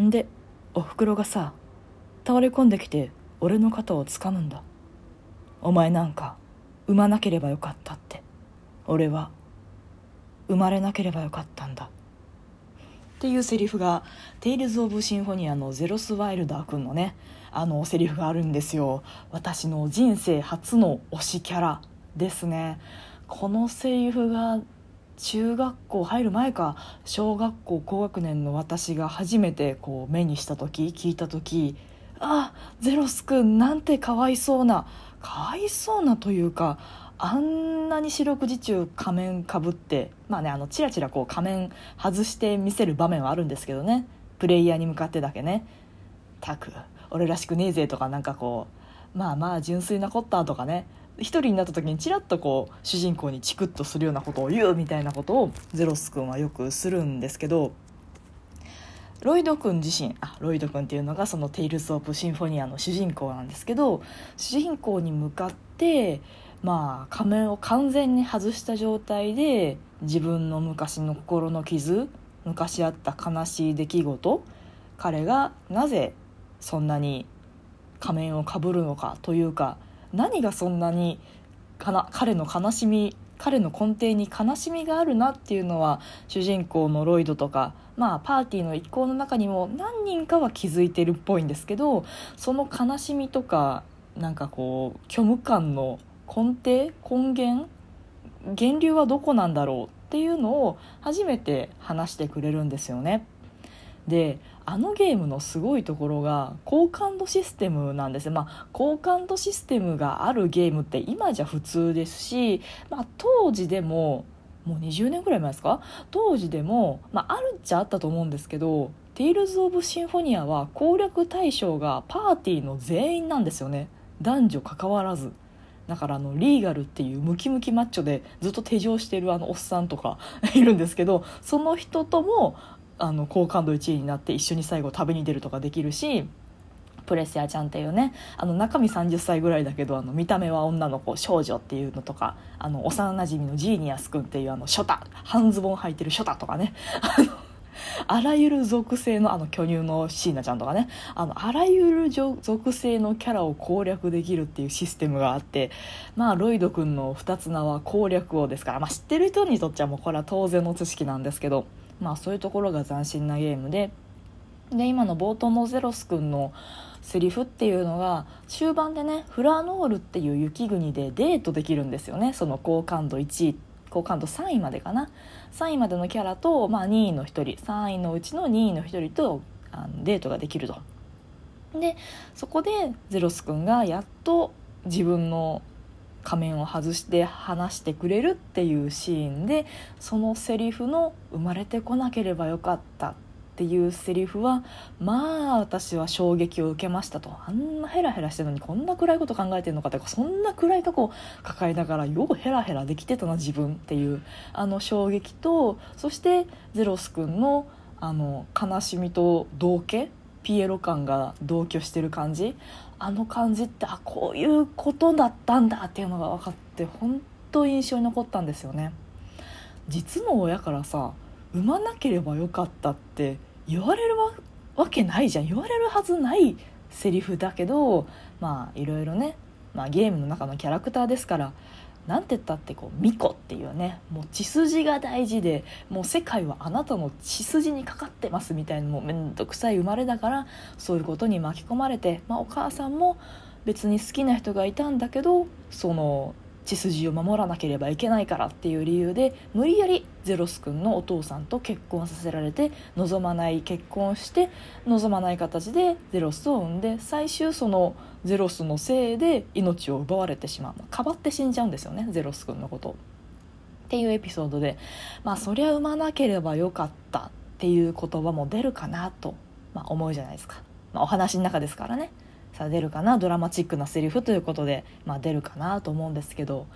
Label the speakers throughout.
Speaker 1: んでおふくろがさ倒れ込んできて俺の肩をつかむんだ。お前なんか産まなければよかったって。俺は生まれなければよかったんだ。っていうセリフが「テイルズ・オブ・シンフォニア」のゼロス・ワイルダー君のねあのセリフがあるんですよ。私の人生初の推しキャラですね。このセリフが中学校入る前か小学校高学年の私が初めてこう目にした時聞いた時あゼロスくんなんてかわいそうなかわいそうなというかあんなに四六時中仮面かぶってまあねあのチラチラこう仮面外して見せる場面はあるんですけどね。プレイヤーに向かってだけね「たく俺らしくねえぜ」とかなんかこう「まあまあ純粋なこった」とかね。一人になった時にちらっとこう主人公にチクッとするようなことを言うみたいなことをゼロス君はよくするんですけどロイド君自身あロイド君っていうのがその「テイルズ・オブ・シンフォニア」の主人公なんですけど主人公に向かってまあ仮面を完全に外した状態で自分の昔の心の傷昔あった悲しい出来事彼がなぜそんなに仮面をかぶるのかというか何がそんなにかな彼の悲しみ彼の根底に悲しみがあるなっていうのは主人公のロイドとか、まあ、パーティーの一行の中にも何人かは気づいてるっぽいんですけどその悲しみとかなんかこう虚無感の根底根源源流はどこなんだろうっていうのを初めて話してくれるんですよね。であのゲームのすごいところが好感度システムなんですまあ好感度システムがあるゲームって今じゃ普通ですし、まあ、当時でももう20年ぐらい前ですか？当時でも、まあ、あるっちゃあったと思うんですけど「テイルズ・オブ・シンフォニア」は攻略対象がパーティーの全員なんですよね。男女関わらず。だからあのリーガルっていうムキムキマッチョでずっと手錠してるあのおっさんとか いるんですけどその人ともあの好感度1位になって一緒に最後食べに出るとかできるしプレスヤちゃんっていうねあの中身30歳ぐらいだけどあの見た目は女の子少女っていうのとかあの幼なじみのジーニアス君っていうあのショタ半ズボン履いてるショタとかね あらゆる属性のあの巨乳の椎名ちゃんとかねあのあらゆる属性のキャラを攻略できるっていうシステムがあってまあロイド君の二つ名は攻略王ですから、まあ、知ってる人にとってはもうこれは当然の知識なんですけど。まあ、そういうところが斬新なゲームで。で今の冒頭のゼロス君のセリフっていうのが終盤でねフラノールっていう雪国でデートできるんですよね。その好感度1位好感度3位までかな。3位までのキャラと、まあ、2位の1人。3位のうちの2位の1人とあのデートができると。でそこでゼロス君がやっと自分の仮面を外して話してくれるっていうシーンでそのセリフの「生まれてこなければよかった」っていうセリフはまあ私は衝撃を受けましたと。あんなヘラヘラしてるのにこんな暗いこと考えてるのかとかそんな暗い過去を抱えながらようヘラヘラできてたな自分っていうあの衝撃とそしてゼロス君のあの悲しみと同化ピエロ感が同居してる感じ？あの感じってあこういうことだったんだっていうのが分かって本当印象に残ったんですよね。実の親からさ産まなければよかったって言われるわけないじゃん。言われるはずないセリフだけどまあいろいろね、まあ、ゲームの中のキャラクターですからなんて言ったってこう巫女っていうねもう血筋が大事でもう世界はあなたの血筋にかかってますみたいなもう面倒くさい生まれだからそういうことに巻き込まれて、まあ、お母さんも別に好きな人がいたんだけどその血筋を守らなければいけないからっていう理由で無理やりゼロス君のお父さんと結婚させられて望まない結婚して望まない形でゼロスを産んで最終そのゼロスのせいで命を奪われてしまうかばって死んじゃうんですよねゼロス君のこと。っていうエピソードでまあそりゃ産まなければよかったっていう言葉も出るかなと、まあ、思うじゃないですか、まあ、お話の中ですからねさあ出るかな？ドラマチックなセリフということで、まあ、出るかな？と思うんですけど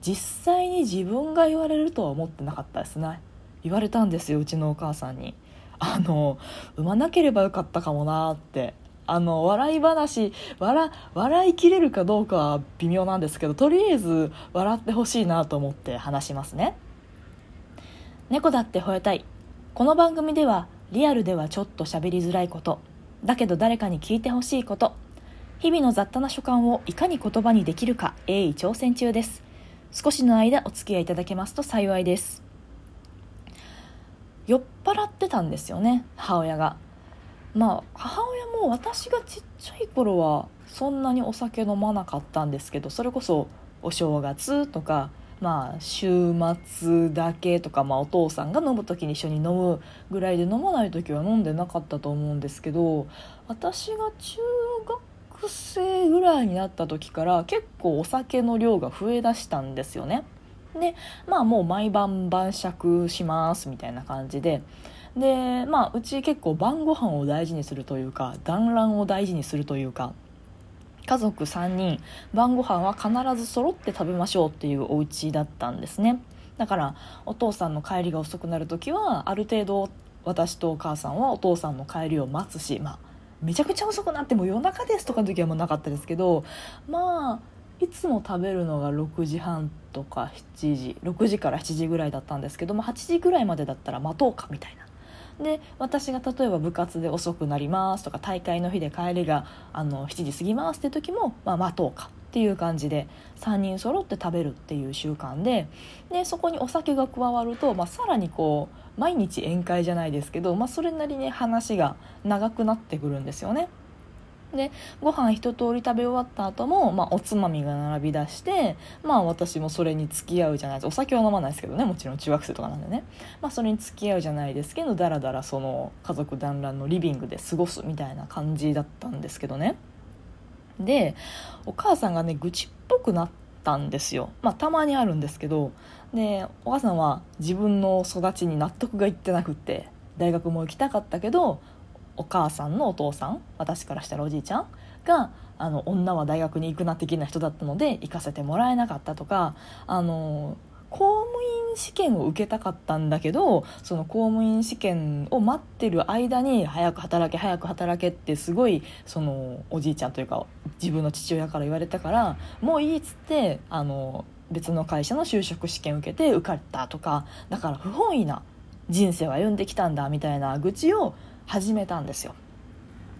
Speaker 1: 実際に自分が言われるとは思ってなかったですね。言われたんですようちのお母さんに。あの産まなければよかったかもなって。あの笑い話笑笑いきれるかどうかは微妙なんですけどとりあえず笑ってほしいなと思って話しますね。猫だって吠えたい。この番組ではリアルではちょっと喋りづらいこと。だけど誰かに聞いてほしいこと。日々の雑多な所感をいかに言葉にできるか鋭意挑戦中です。少しの間お付き合いいただけますと幸いです。酔っ払ってたんですよね母親が。まあ母親も私がちっちゃい頃はそんなにお酒飲まなかったんですけどそれこそお正月とかまあ週末だけとか、まあ、お父さんが飲む時に一緒に飲むぐらいで飲まない時は飲んでなかったと思うんですけど私が中学生ぐらいになった時から結構お酒の量が増えだしたんですよね。でまあもう毎晩晩酌しますみたいな感じででまあうち結構晩ご飯を大事にするというか団らんを大事にするというか家族3人晩ご飯は必ず揃って食べましょうっていうお家だったんですねだからお父さんの帰りが遅くなる時はある程度私とお母さんはお父さんの帰りを待つしまあめちゃくちゃ遅くなっても夜中ですとかの時はもうなかったですけどまあいつも食べるのが6時半とか7時6時から7時ぐらいだったんですけども8時ぐらいまでだったら待とうかみたいな。で私が例えば部活で遅くなりますとか大会の日で帰りがあの7時過ぎますって時も、まあ、待とうか。っていう感じで3人揃って食べるっていう習慣ででそこにお酒が加わると、まあ、さらにこう毎日宴会じゃないですけど、まあ、それなりに話が長くなってくるんですよね。でご飯一通り食べ終わった後も、まあ、おつまみが並び出してまあ私もそれに付き合うじゃないですお酒は飲まないですけどねもちろん中学生とかなんでね、まあ、それに付き合うじゃないですけどだらだらその家族団らんのリビングで過ごすみたいな感じだったんですけどね。でお母さんがね愚痴っぽくなったんですよ。まあたまにあるんですけどでお母さんは自分の育ちに納得がいってなくって大学も行きたかったけどお母さんのお父さん私からしたらおじいちゃんがあの女は大学に行くな的な人だったので行かせてもらえなかったとかあの員試験を受けたかったんだけどその公務員試験を待ってる間に早く働け早く働けってすごいそのおじいちゃんというか自分の父親から言われたからもういいっつってあの別の会社の就職試験受けて受かったとかだから不本意な人生を歩んできたんだみたいな愚痴を始めたんですよ。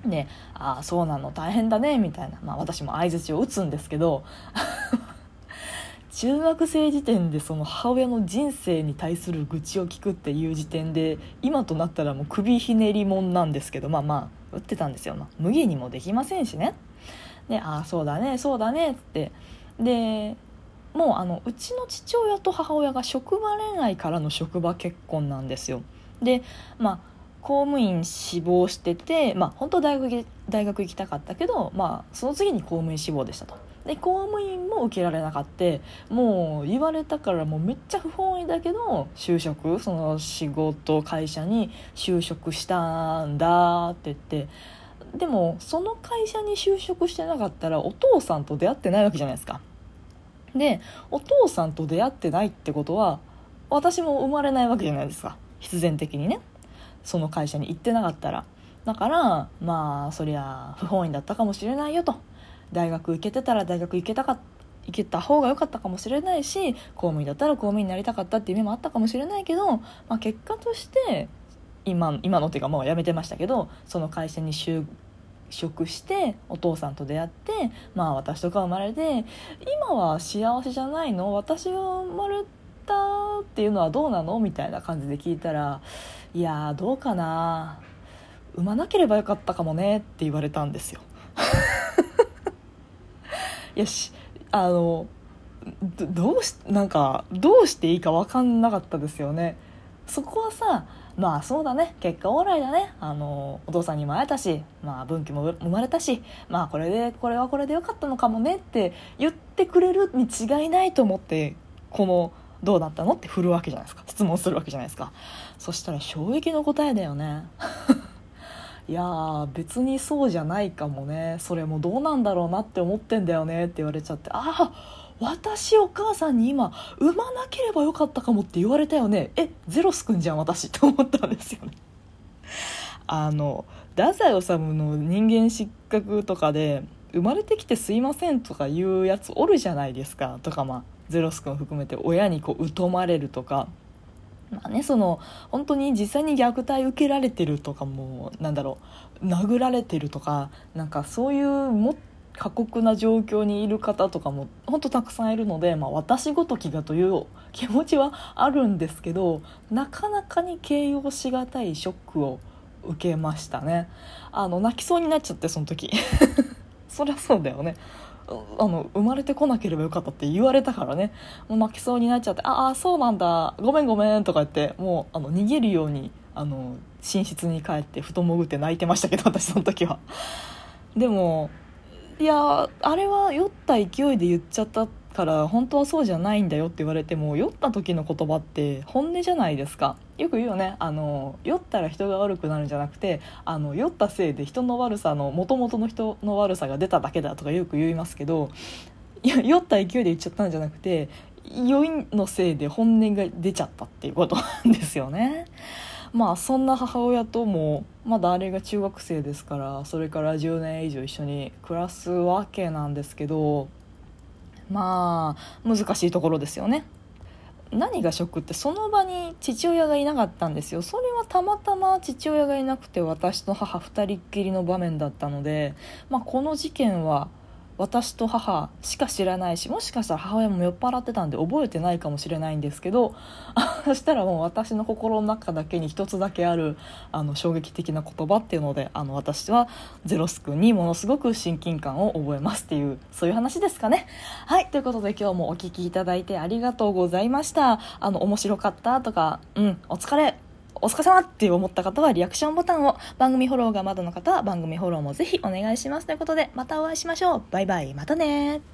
Speaker 1: で「ああそうなの大変だね」みたいな、まあ、私も相づちを打つんですけど中学生時点でその母親の人生に対する愚痴を聞くっていう時点で今となったらもう首ひねりもんなんですけどまあまあ打ってたんですよ、まあ、無限にもできませんしね。で「ああそうだねそうだね」って。でもうあのうちの父親と母親が職場恋愛からの職場結婚なんですよ。でまあ公務員志望してて、まあ、本当大学大学行きたかったけど、まあ、その次に公務員志望でしたと。で公務員も受けられなかったもう言われたからもうめっちゃ不本意だけど就職その仕事会社に就職したんだって言ってでもその会社に就職してなかったらお父さんと出会ってないわけじゃないですか。でお父さんと出会ってないってことは私も生まれないわけじゃないですか。必然的にね。その会社に行ってなかったら。だからまあそりゃ不本意だったかもしれないよと。大学行けてたら大学行けたか行けた方が良かったかもしれないし公務員だったら公務員になりたかったっていう夢もあったかもしれないけど、まあ、結果として今今のっていうかもう辞めてましたけどその会社に就職してお父さんと出会ってまあ私とか生まれて今は幸せじゃないの？私が生まれたっていうのはどうなの？みたいな感じで聞いたらいやどうかな産まなければよかったかもねって言われたんですよ。よしあのどうしなんかどうしていいか分かんなかったですよね。そこはさまあそうだね。結果オーライだね。あのお父さんにも会えたし、まあ、分岐も生まれたしまあこれでこれはこれでよかったのかもねって言ってくれるに違いないと思ってこのどうだったのって振るわけじゃないですか。質問するわけじゃないですか。そしたら衝撃の答えだよね。いや別にそうじゃないかもね。それもどうなんだろうなって思ってんだよねって言われちゃって。ああ私お母さんに今産まなければよかったかもって言われたよね。えゼロすくんじゃん私って思ったんですよね。あの太宰治の人間失格とかで生まれてきてすいませんとか言うやつおるじゃないですか。とかまあゼロス君含めて親にこう疎まれるとか。まあねその本当に実際に虐待受けられてるとかもなんだろう殴られてるとかなんかそういうも過酷な状況にいる方とかも本当たくさんいるので、まあ、私ごときがという気持ちはあるんですけどなかなかに形容しがたいショックを受けましたね。あの泣きそうになっちゃってその時。そりゃそうだよね。あの生まれてこなければよかったって言われたからねもう泣きそうになっちゃって「ああそうなんだごめんごめん」とか言ってもうあの逃げるようにあの寝室に帰って布団潜って泣いてましたけど 私その時は。でもいやあれは酔った勢いで言っちゃったから本当はそうじゃないんだよって言われても酔った時の言葉って本音じゃないですかよく言うよねあの酔ったら人が悪くなるんじゃなくてあの酔ったせいで人の悪さのもともとの人の悪さが出ただけだとかよく言いますけど酔った勢いで言っちゃったんじゃなくて酔いのせいで本音が出ちゃったっていうことなんですよね。まあそんな母親ともまだあれが中学生ですからそれから10年以上一緒に暮らすわけなんですけどまあ難しいところですよね。何がショックってその場に父親がいなかったんですよそれはたまたま父親がいなくて私と母2人っきりの場面だったので、まあ、この事件は私と母しか知らないしもしかしたら母親も酔っ払ってたんで覚えてないかもしれないんですけど そしたらもう私の心の中だけに一つだけあるあの衝撃的な言葉っていうのであの私はゼロス君にものすごく親近感を覚えますっていうそういう話ですかね。はいということで今日もお聴きいただいてありがとうございました。あの面白かったとかうんお疲れお疲れ様って思った方はリアクションボタンを、番組フォローがまだの方は番組フォローもぜひお願いします。ということで、またお会いしましょう。バイバイ、またね